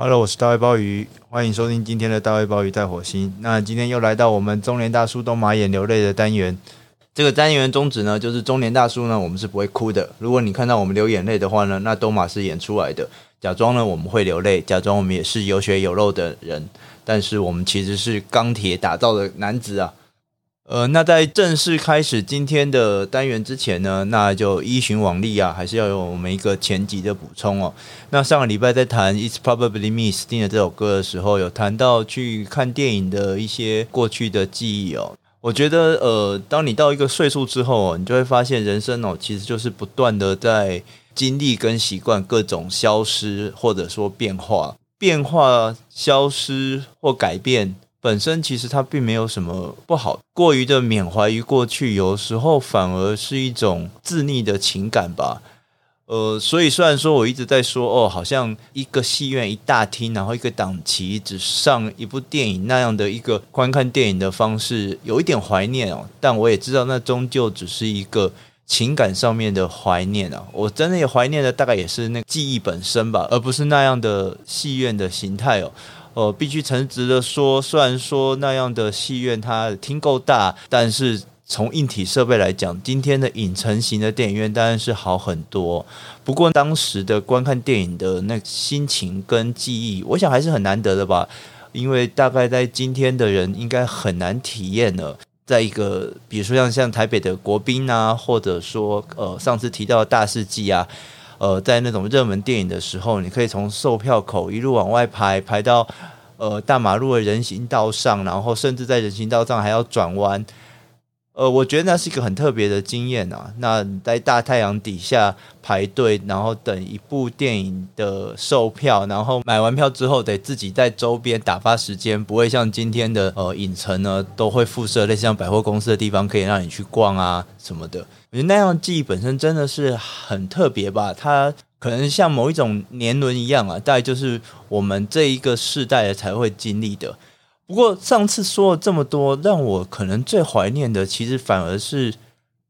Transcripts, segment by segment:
Hello，我是大卫鲍鱼，欢迎收听今天的大卫鲍鱼在火星。那今天又来到我们中年大叔东马眼流泪的单元。这个单元宗旨呢，就是中年大叔呢，我们是不会哭的。如果你看到我们流眼泪的话呢，那东马是演出来的，假装呢我们会流泪，假装我们也是有血有肉的人，但是我们其实是钢铁打造的男子啊。呃，那在正式开始今天的单元之前呢，那就依循往例啊，还是要有我们一个前集的补充哦。那上个礼拜在谈《It's Probably Me》Sting 的这首歌的时候，有谈到去看电影的一些过去的记忆哦。我觉得，呃，当你到一个岁数之后，你就会发现人生哦，其实就是不断的在经历跟习惯各种消失或者说变化、变化、消失或改变。本身其实它并没有什么不好，过于的缅怀于过去，有时候反而是一种自溺的情感吧。呃，所以虽然说我一直在说哦，好像一个戏院一大厅，然后一个档期只上一部电影那样的一个观看电影的方式，有一点怀念哦。但我也知道，那终究只是一个情感上面的怀念啊。我真的也怀念的大概也是那个记忆本身吧，而不是那样的戏院的形态哦。呃，必须诚实的说，虽然说那样的戏院它厅够大，但是从硬体设备来讲，今天的影城型的电影院当然是好很多。不过当时的观看电影的那心情跟记忆，我想还是很难得的吧。因为大概在今天的人应该很难体验了，在一个比如说像像台北的国宾啊，或者说呃上次提到的大世纪啊。呃，在那种热门电影的时候，你可以从售票口一路往外排，排到呃大马路的人行道上，然后甚至在人行道上还要转弯。呃，我觉得那是一个很特别的经验啊。那在大太阳底下排队，然后等一部电影的售票，然后买完票之后得自己在周边打发时间，不会像今天的呃影城呢，都会附设类似像百货公司的地方可以让你去逛啊什么的。我觉得那样记忆本身真的是很特别吧，它可能像某一种年轮一样啊，大概就是我们这一个世代的才会经历的。不过上次说了这么多，让我可能最怀念的，其实反而是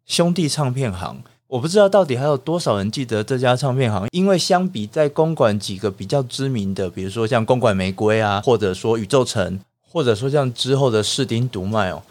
兄弟唱片行。我不知道到底还有多少人记得这家唱片行，因为相比在公馆几个比较知名的，比如说像公馆玫瑰啊，或者说宇宙城，或者说像之后的士丁读卖哦。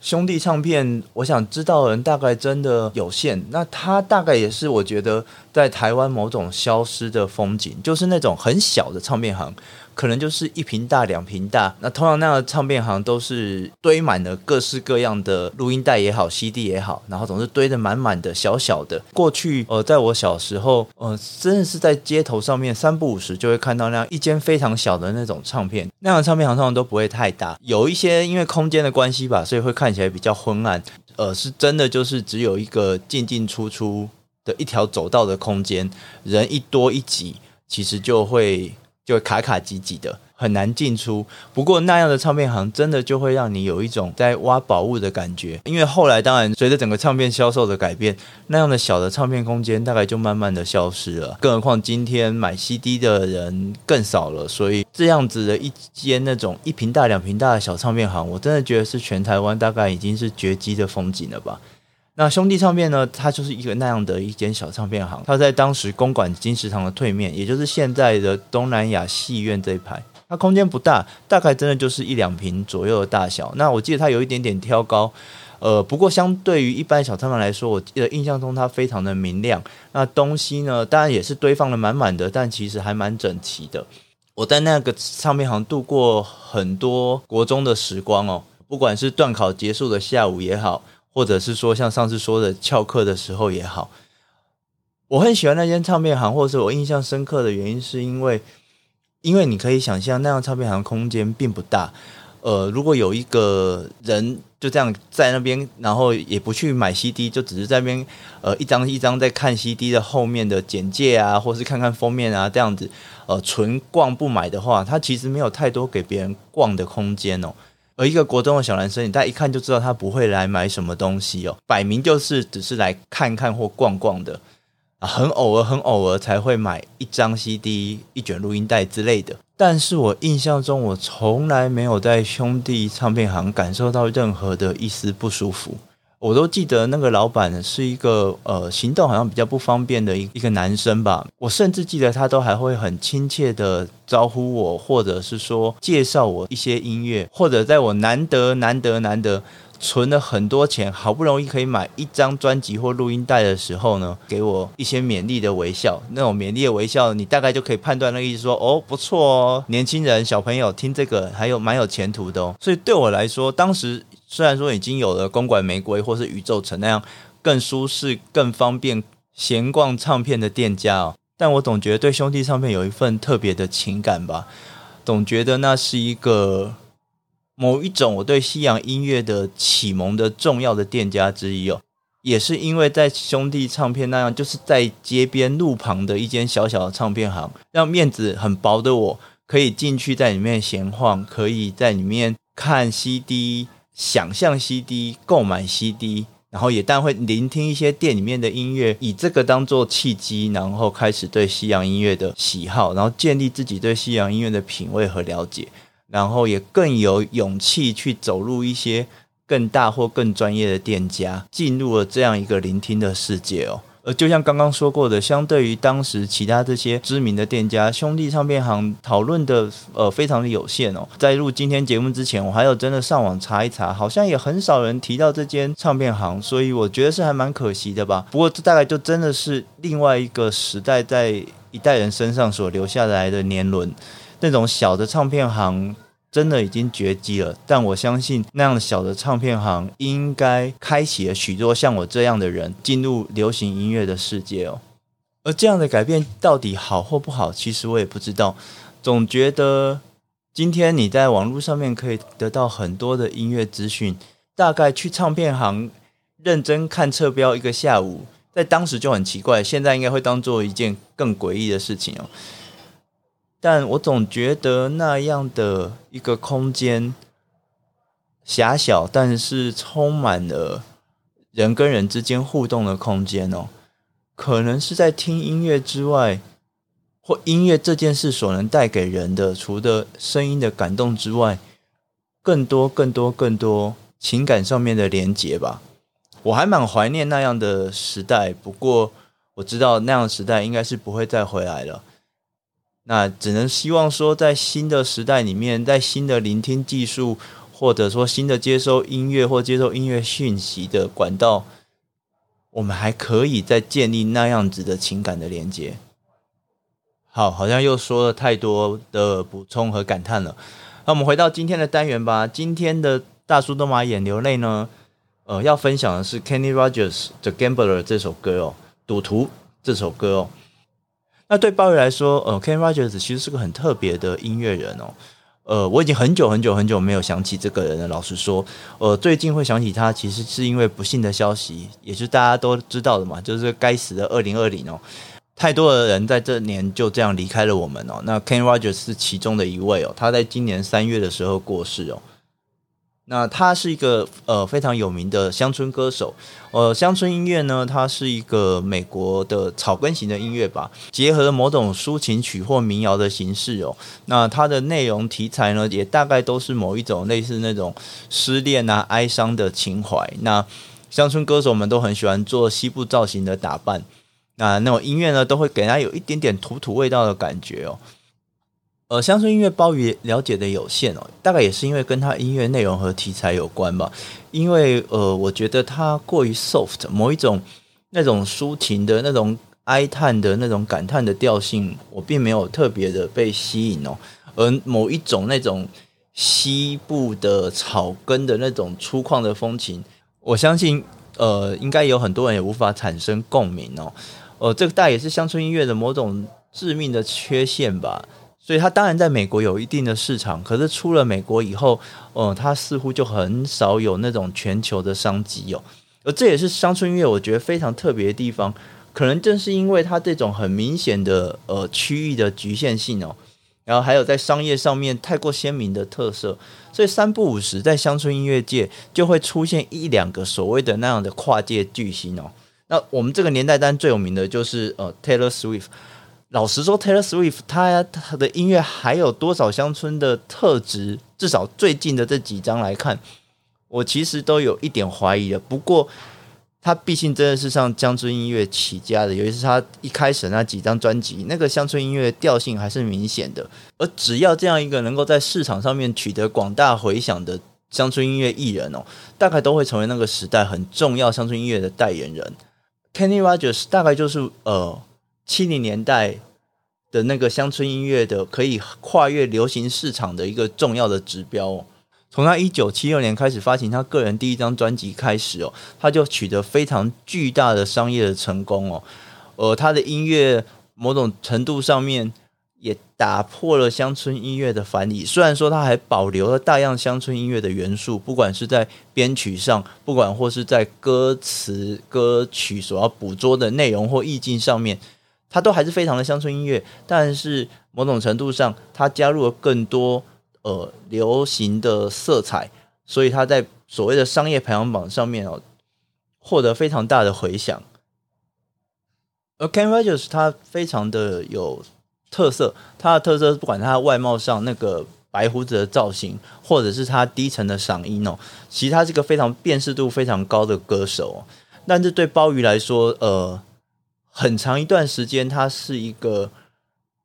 兄弟唱片，我想知道的人大概真的有限。那他大概也是我觉得在台湾某种消失的风景，就是那种很小的唱片行。可能就是一瓶大、两瓶大。那通常那样的唱片行都是堆满了各式各样的录音带也好、CD 也好，然后总是堆得满满的、小小的。过去，呃，在我小时候，呃，真的是在街头上面三不五时就会看到那样一间非常小的那种唱片。那样的唱片行通常都不会太大，有一些因为空间的关系吧，所以会看起来比较昏暗。呃，是真的就是只有一个进进出出的一条走道的空间，人一多一挤，其实就会。就卡卡挤挤的，很难进出。不过那样的唱片行真的就会让你有一种在挖宝物的感觉。因为后来当然随着整个唱片销售的改变，那样的小的唱片空间大概就慢慢的消失了。更何况今天买 CD 的人更少了，所以这样子的一间那种一坪大、两坪大的小唱片行，我真的觉得是全台湾大概已经是绝迹的风景了吧。那兄弟唱片呢？它就是一个那样的一间小唱片行，它在当时公馆金石堂的对面，也就是现在的东南亚戏院这一排。它空间不大，大概真的就是一两平左右的大小。那我记得它有一点点挑高，呃，不过相对于一般小唱片来说，我记得印象中它非常的明亮。那东西呢，当然也是堆放的满满的，但其实还蛮整齐的。我在那个唱片行度过很多国中的时光哦，不管是段考结束的下午也好。或者是说像上次说的翘课的时候也好，我很喜欢那间唱片行，或者是我印象深刻的原因，是因为，因为你可以想象那样唱片行空间并不大，呃，如果有一个人就这样在那边，然后也不去买 CD，就只是在那边呃一张一张在看 CD 的后面的简介啊，或是看看封面啊这样子，呃，纯逛不买的话，他其实没有太多给别人逛的空间哦。而一个国中的小男生，你大家一看就知道他不会来买什么东西哦，摆明就是只是来看看或逛逛的啊，很偶尔、很偶尔才会买一张 CD、一卷录音带之类的。但是我印象中，我从来没有在兄弟唱片行感受到任何的一丝不舒服。我都记得那个老板是一个呃行动好像比较不方便的一一个男生吧。我甚至记得他都还会很亲切的招呼我，或者是说介绍我一些音乐，或者在我难得难得难得存了很多钱，好不容易可以买一张专辑或录音带的时候呢，给我一些勉励的微笑。那种勉励的微笑，你大概就可以判断那个意思说，说哦不错哦，年轻人小朋友听这个还有蛮有前途的哦。所以对我来说，当时。虽然说已经有了公馆玫瑰或是宇宙城那样更舒适、更方便闲逛唱片的店家哦，但我总觉得对兄弟唱片有一份特别的情感吧，总觉得那是一个某一种我对西洋音乐的启蒙的重要的店家之一哦，也是因为在兄弟唱片那样就是在街边路旁的一间小小的唱片行，让面子很薄的我可以进去在里面闲晃，可以在里面看 CD。想象 CD，购买 CD，然后也当然会聆听一些店里面的音乐，以这个当做契机，然后开始对西洋音乐的喜好，然后建立自己对西洋音乐的品味和了解，然后也更有勇气去走入一些更大或更专业的店家，进入了这样一个聆听的世界哦。呃，就像刚刚说过的，相对于当时其他这些知名的店家，兄弟唱片行讨论的呃非常的有限哦。在录今天节目之前，我还有真的上网查一查，好像也很少人提到这间唱片行，所以我觉得是还蛮可惜的吧。不过这大概就真的是另外一个时代在一代人身上所留下来的年轮，那种小的唱片行。真的已经绝迹了，但我相信那样小的唱片行应该开启了许多像我这样的人进入流行音乐的世界哦。而这样的改变到底好或不好，其实我也不知道。总觉得今天你在网络上面可以得到很多的音乐资讯，大概去唱片行认真看侧标一个下午，在当时就很奇怪，现在应该会当做一件更诡异的事情哦。但我总觉得那样的一个空间狭小，但是充满了人跟人之间互动的空间哦，可能是在听音乐之外，或音乐这件事所能带给人的，除了声音的感动之外，更多、更多、更多情感上面的连结吧。我还蛮怀念那样的时代，不过我知道那样的时代应该是不会再回来了。那只能希望说，在新的时代里面，在新的聆听技术，或者说新的接收音乐或接受音乐讯息的管道，我们还可以再建立那样子的情感的连接。好，好像又说了太多的补充和感叹了。那我们回到今天的单元吧。今天的大叔都马眼流泪呢，呃，要分享的是 Kenny Rogers 的《Gambler》这首歌哦，赌徒这首歌哦。那对鲍鱼来说，呃，Ken Rogers 其实是个很特别的音乐人哦。呃，我已经很久很久很久没有想起这个人了。老实说，呃，最近会想起他，其实是因为不幸的消息，也是大家都知道的嘛，就是该死的二零二零哦。太多的人在这年就这样离开了我们哦。那 Ken Rogers 是其中的一位哦，他在今年三月的时候过世哦。那他是一个呃非常有名的乡村歌手，呃，乡村音乐呢，它是一个美国的草根型的音乐吧，结合了某种抒情曲或民谣的形式哦。那它的内容题材呢，也大概都是某一种类似那种失恋啊、哀伤的情怀。那乡村歌手们都很喜欢做西部造型的打扮，那那种音乐呢，都会给人家有一点点土土味道的感觉哦。呃，乡村音乐鲍鱼了解的有限哦，大概也是因为跟他音乐内容和题材有关吧。因为呃，我觉得他过于 soft，某一种那种抒情的那种哀叹的那种感叹的调性，我并没有特别的被吸引哦。而某一种那种西部的草根的那种粗犷的风情，我相信呃，应该有很多人也无法产生共鸣哦。呃，这个大概也是乡村音乐的某种致命的缺陷吧。所以，他当然在美国有一定的市场，可是出了美国以后，哦、呃，他似乎就很少有那种全球的商机哦。而这也是乡村音乐我觉得非常特别的地方，可能正是因为它这种很明显的呃区域的局限性哦，然后还有在商业上面太过鲜明的特色，所以三不五时在乡村音乐界就会出现一两个所谓的那样的跨界巨星哦。那我们这个年代当然最有名的就是呃 Taylor Swift。老实说，Taylor Swift 他他的音乐还有多少乡村的特质？至少最近的这几张来看，我其实都有一点怀疑了。不过，他毕竟真的是上乡村音乐起家的，尤其是他一开始那几张专辑，那个乡村音乐调性还是明显的。而只要这样一个能够在市场上面取得广大回响的乡村音乐艺人哦，大概都会成为那个时代很重要乡村音乐的代言人。Kenny Rogers 大概就是呃七零年代的那个乡村音乐的可以跨越流行市场的一个重要的指标。从他一九七六年开始发行他个人第一张专辑开始哦，他就取得非常巨大的商业的成功哦。呃，他的音乐某种程度上面也打破了乡村音乐的藩篱。虽然说他还保留了大量乡村音乐的元素，不管是在编曲上，不管或是在歌词歌曲所要捕捉的内容或意境上面，他都还是非常的乡村音乐。但是某种程度上，他加入了更多。呃，流行的色彩，所以他在所谓的商业排行榜上面哦，获得非常大的回响。而 Kenny Rogers 他非常的有特色，他的特色不管他的外貌上那个白胡子的造型，或者是他低沉的嗓音哦，其实他是一个非常辨识度非常高的歌手。哦但是对鲍鱼来说，呃，很长一段时间他是一个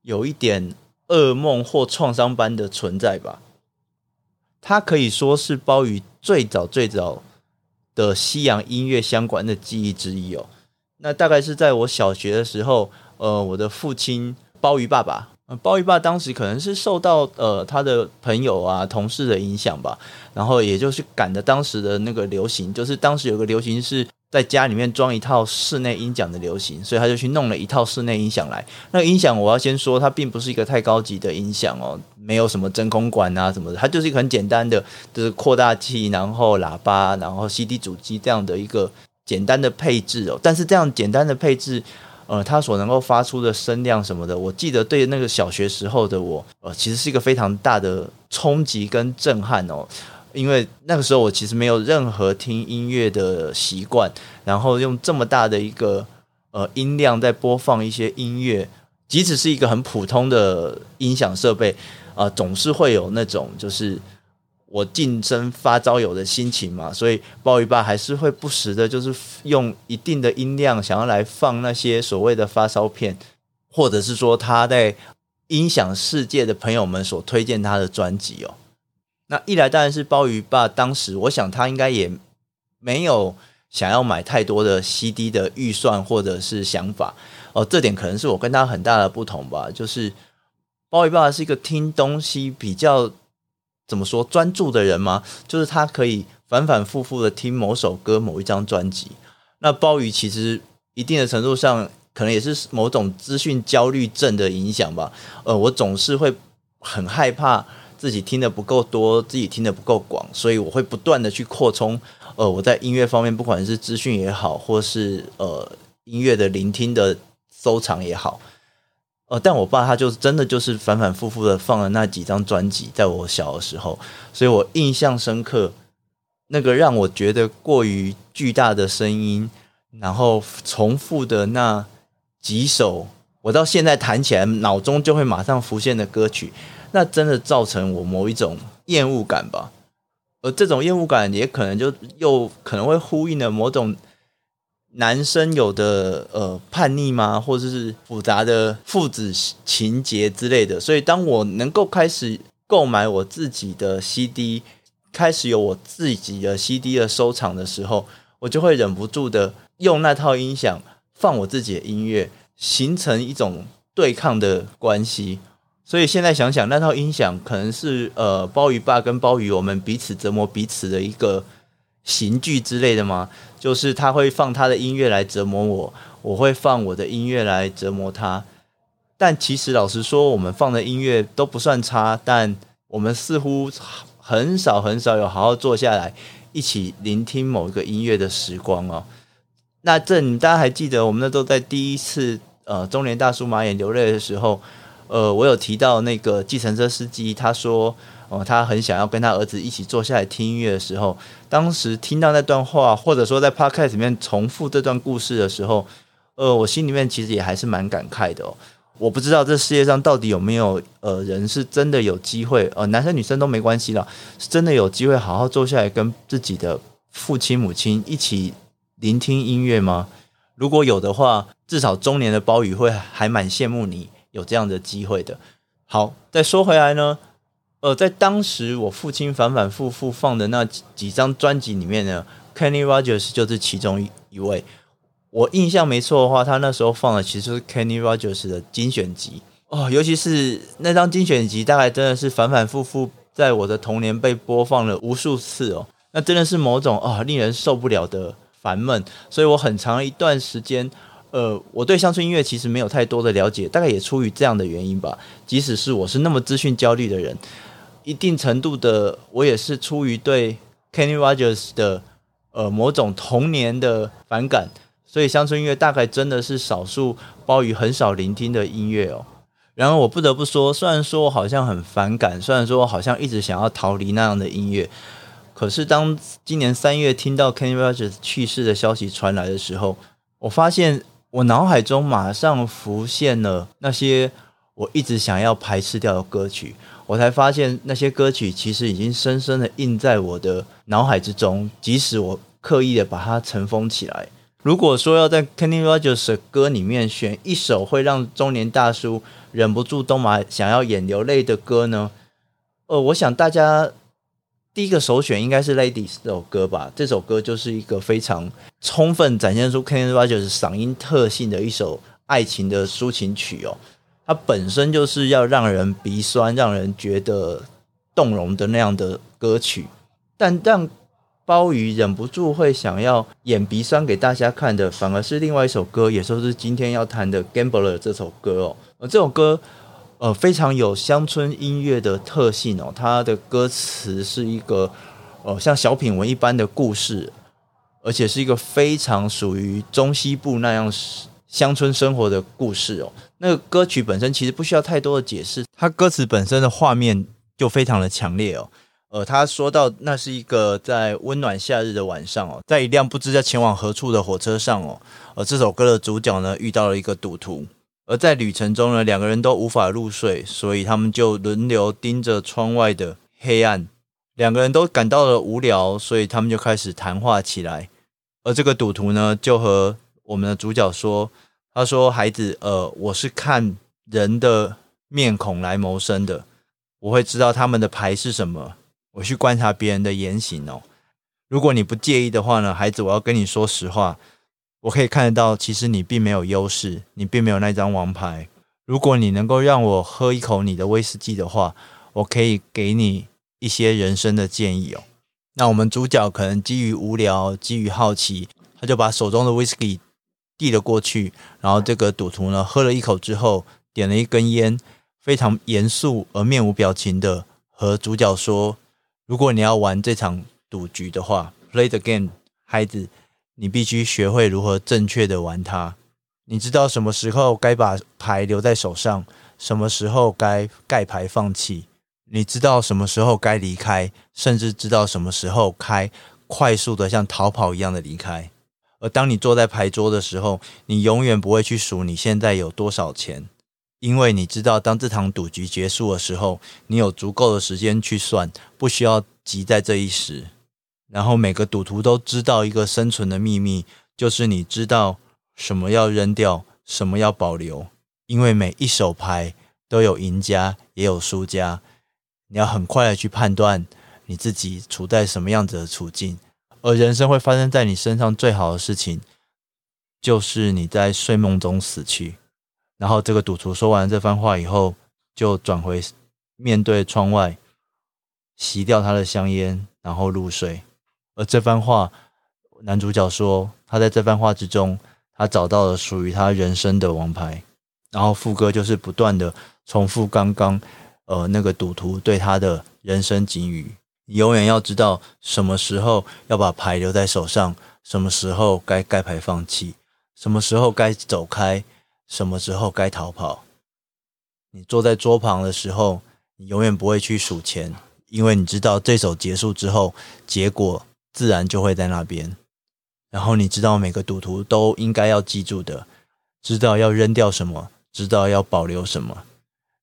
有一点。噩梦或创伤般的存在吧，它可以说是鲍鱼最早最早的西洋音乐相关的记忆之一哦。那大概是在我小学的时候，呃，我的父亲鲍鱼爸爸，鲍鱼爸当时可能是受到呃他的朋友啊同事的影响吧，然后也就是赶着当时的那个流行，就是当时有个流行是。在家里面装一套室内音响的流行，所以他就去弄了一套室内音响来。那音响我要先说，它并不是一个太高级的音响哦，没有什么真空管啊什么的，它就是一个很简单的，就是扩大器，然后喇叭，然后 CD 主机这样的一个简单的配置哦。但是这样简单的配置，呃，它所能够发出的声量什么的，我记得对那个小学时候的我，呃，其实是一个非常大的冲击跟震撼哦。因为那个时候我其实没有任何听音乐的习惯，然后用这么大的一个呃音量在播放一些音乐，即使是一个很普通的音响设备，啊、总是会有那种就是我近身发烧友的心情嘛，所以鲍鱼爸还是会不时的，就是用一定的音量想要来放那些所谓的发烧片，或者是说他在音响世界的朋友们所推荐他的专辑哦。那一来当然是鲍鱼爸，当时我想他应该也没有想要买太多的 CD 的预算或者是想法哦，这点可能是我跟他很大的不同吧。就是鲍鱼爸是一个听东西比较怎么说专注的人吗？就是他可以反反复复的听某首歌、某一张专辑。那鲍鱼其实一定的程度上可能也是某种资讯焦虑症的影响吧。呃，我总是会很害怕。自己听的不够多，自己听的不够广，所以我会不断的去扩充。呃，我在音乐方面，不管是资讯也好，或是呃音乐的聆听的收藏也好，呃，但我爸他就真的就是反反复复的放了那几张专辑，在我小的时候，所以我印象深刻。那个让我觉得过于巨大的声音，然后重复的那几首，我到现在弹起来脑中就会马上浮现的歌曲。那真的造成我某一种厌恶感吧，而这种厌恶感也可能就又可能会呼应了某种男生有的呃叛逆吗，或者是复杂的父子情结之类的。所以当我能够开始购买我自己的 CD，开始有我自己的 CD 的收藏的时候，我就会忍不住的用那套音响放我自己的音乐，形成一种对抗的关系。所以现在想想，那套音响可能是呃，鲍鱼爸跟鲍鱼我们彼此折磨彼此的一个刑具之类的吗？就是他会放他的音乐来折磨我，我会放我的音乐来折磨他。但其实老实说，我们放的音乐都不算差，但我们似乎很少很少有好好坐下来一起聆听某一个音乐的时光哦。那这你大家还记得，我们那都在第一次呃中年大叔马眼流泪的时候。呃，我有提到那个计程车司机，他说，哦、他很想要跟他儿子一起坐下来听音乐的时候，当时听到那段话，或者说在 Podcast 里面重复这段故事的时候，呃，我心里面其实也还是蛮感慨的。我不知道这世界上到底有没有呃人是真的有机会，呃，男生女生都没关系啦，是真的有机会好好坐下来跟自己的父亲母亲一起聆听音乐吗？如果有的话，至少中年的包宇会还蛮羡慕你有这样的机会的。好，再说回来呢，呃，在当时我父亲反反复复放的那几张专辑里面呢，Kenny Rogers 就是其中一一位。我印象没错的话，他那时候放的其实是 Kenny Rogers 的精选集哦，尤其是那张精选集，大概真的是反反复复在我的童年被播放了无数次哦。那真的是某种哦令人受不了的烦闷，所以我很长一段时间，呃，我对乡村音乐其实没有太多的了解，大概也出于这样的原因吧。即使是我是那么资讯焦虑的人，一定程度的我也是出于对 Kenny Rogers 的呃某种童年的反感。所以乡村音乐大概真的是少数鲍鱼很少聆听的音乐哦。然而我不得不说，虽然说我好像很反感，虽然说我好像一直想要逃离那样的音乐，可是当今年三月听到 Kenny Rogers 去世的消息传来的时候，我发现我脑海中马上浮现了那些我一直想要排斥掉的歌曲，我才发现那些歌曲其实已经深深的印在我的脑海之中，即使我刻意的把它尘封起来。如果说要在 Kenny Rogers 的歌里面选一首会让中年大叔忍不住东马想要眼流泪的歌呢？呃，我想大家第一个首选应该是《Ladies》这首歌吧。这首歌就是一个非常充分展现出 Kenny Rogers 嗓音特性的一首爱情的抒情曲哦。它本身就是要让人鼻酸、让人觉得动容的那样的歌曲，但让。鲍鱼忍不住会想要演鼻酸给大家看的，反而是另外一首歌，也就是今天要谈的《Gambler》这首歌哦。而，这首歌呃非常有乡村音乐的特性哦，它的歌词是一个呃像小品文一般的故事，而且是一个非常属于中西部那样乡村生活的故事哦。那个歌曲本身其实不需要太多的解释，它歌词本身的画面就非常的强烈哦。呃，他说到那是一个在温暖夏日的晚上哦，在一辆不知在前往何处的火车上哦，而这首歌的主角呢遇到了一个赌徒，而在旅程中呢，两个人都无法入睡，所以他们就轮流盯着窗外的黑暗，两个人都感到了无聊，所以他们就开始谈话起来。而这个赌徒呢，就和我们的主角说：“他说，孩子，呃，我是看人的面孔来谋生的，我会知道他们的牌是什么。”我去观察别人的言行哦，如果你不介意的话呢，孩子，我要跟你说实话，我可以看得到，其实你并没有优势，你并没有那张王牌。如果你能够让我喝一口你的威士忌的话，我可以给你一些人生的建议哦。那我们主角可能基于无聊，基于好奇，他就把手中的威士忌递了过去，然后这个赌徒呢喝了一口之后，点了一根烟，非常严肃而面无表情的和主角说。如果你要玩这场赌局的话，Play the game，孩子，你必须学会如何正确的玩它。你知道什么时候该把牌留在手上，什么时候该盖牌放弃。你知道什么时候该离开，甚至知道什么时候该快速的像逃跑一样的离开。而当你坐在牌桌的时候，你永远不会去数你现在有多少钱。因为你知道，当这场赌局结束的时候，你有足够的时间去算，不需要急在这一时。然后每个赌徒都知道一个生存的秘密，就是你知道什么要扔掉，什么要保留。因为每一手牌都有赢家，也有输家。你要很快的去判断你自己处在什么样子的处境。而人生会发生在你身上最好的事情，就是你在睡梦中死去。然后这个赌徒说完这番话以后，就转回面对窗外，吸掉他的香烟，然后入睡。而这番话，男主角说，他在这番话之中，他找到了属于他人生的王牌。然后副歌就是不断的重复刚刚，呃，那个赌徒对他的人生警语：你永远要知道什么时候要把牌留在手上，什么时候该盖牌放弃，什么时候该走开。什么时候该逃跑？你坐在桌旁的时候，你永远不会去数钱，因为你知道这手结束之后，结果自然就会在那边。然后你知道每个赌徒都应该要记住的，知道要扔掉什么，知道要保留什么。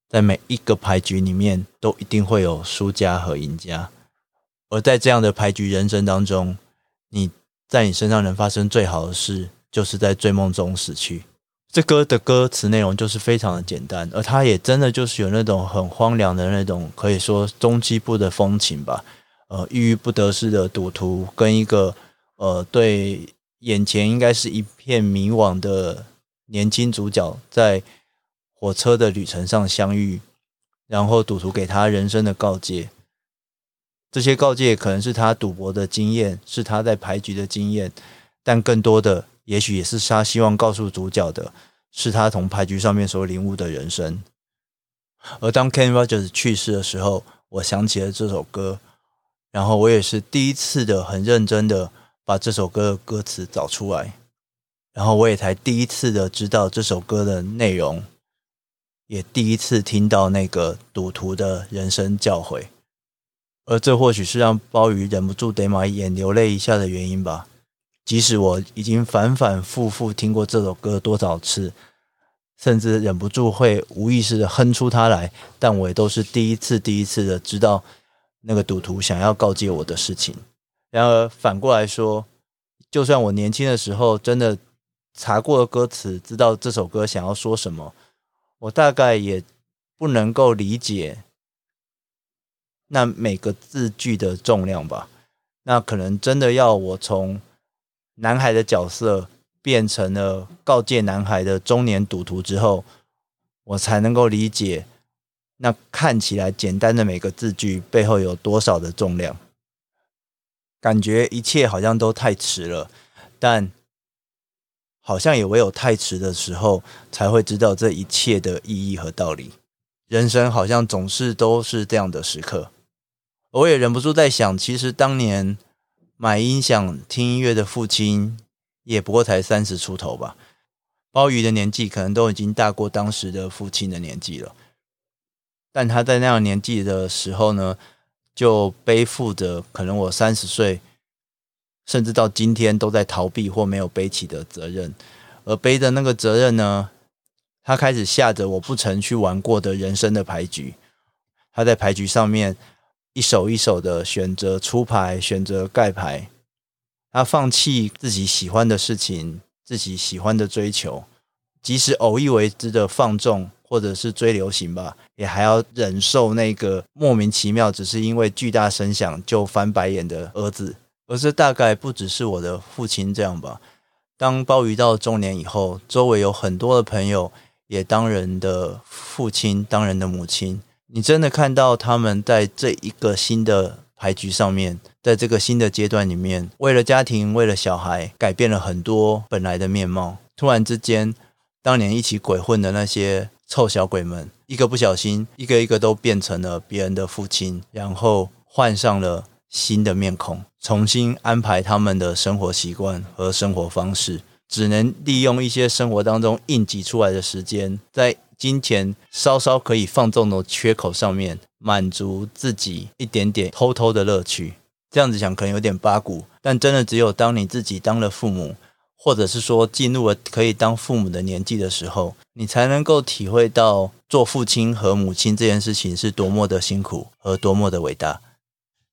在每一个牌局里面，都一定会有输家和赢家。而在这样的牌局人生当中，你在你身上能发生最好的事，就是在醉梦中死去。这歌的歌词内容就是非常的简单，而它也真的就是有那种很荒凉的那种，可以说中西部的风情吧。呃，郁郁不得志的赌徒跟一个呃，对眼前应该是一片迷惘的年轻主角在。火车的旅程上相遇，然后赌徒给他人生的告诫。这些告诫可能是他赌博的经验，是他在牌局的经验，但更多的，也许也是他希望告诉主角的，是他从牌局上面所领悟的人生。而当 Ken Rogers 去世的时候，我想起了这首歌，然后我也是第一次的很认真的把这首歌的歌词找出来，然后我也才第一次的知道这首歌的内容。也第一次听到那个赌徒的人生教诲，而这或许是让鲍鱼忍不住得把眼流泪一下的原因吧。即使我已经反反复复听过这首歌多少次，甚至忍不住会无意识的哼出它来，但我也都是第一次、第一次的知道那个赌徒想要告诫我的事情。然而反过来说，就算我年轻的时候真的查过了歌词，知道这首歌想要说什么。我大概也不能够理解那每个字句的重量吧。那可能真的要我从男孩的角色变成了告诫男孩的中年赌徒之后，我才能够理解那看起来简单的每个字句背后有多少的重量。感觉一切好像都太迟了，但。好像也唯有太迟的时候，才会知道这一切的意义和道理。人生好像总是都是这样的时刻。我也忍不住在想，其实当年买音响听音乐的父亲，也不过才三十出头吧。鲍鱼的年纪可能都已经大过当时的父亲的年纪了。但他在那样年纪的时候呢，就背负着可能我三十岁。甚至到今天都在逃避或没有背起的责任，而背的那个责任呢，他开始下着我不曾去玩过的人生的牌局。他在牌局上面一手一手的选择出牌，选择盖牌。他放弃自己喜欢的事情，自己喜欢的追求，即使偶一为之的放纵或者是追流行吧，也还要忍受那个莫名其妙只是因为巨大声响就翻白眼的儿子。而这大概不只是我的父亲这样吧。当鲍鱼到中年以后，周围有很多的朋友也当人的父亲，当人的母亲。你真的看到他们在这一个新的牌局上面，在这个新的阶段里面，为了家庭，为了小孩，改变了很多本来的面貌。突然之间，当年一起鬼混的那些臭小鬼们，一个不小心，一个一个都变成了别人的父亲，然后换上了。新的面孔，重新安排他们的生活习惯和生活方式，只能利用一些生活当中应急出来的时间，在金钱稍稍可以放纵的缺口上面，满足自己一点点偷偷的乐趣。这样子想可能有点八股，但真的只有当你自己当了父母，或者是说进入了可以当父母的年纪的时候，你才能够体会到做父亲和母亲这件事情是多么的辛苦和多么的伟大。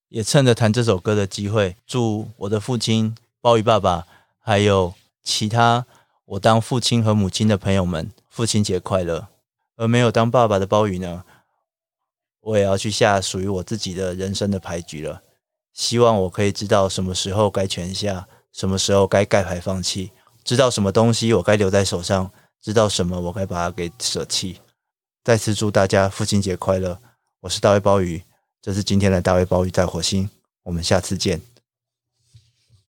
也趁着弹这首歌的机会，祝我的父亲鲍鱼爸爸，还有其他我当父亲和母亲的朋友们，父亲节快乐。而没有当爸爸的鲍鱼呢，我也要去下属于我自己的人生的牌局了。希望我可以知道什么时候该全下，什么时候该盖牌放弃，知道什么东西我该留在手上，知道什么我该把它给舍弃。再次祝大家父亲节快乐！我是大卫鲍鱼。这是今天的大卫鲍鱼在火星，我们下次见。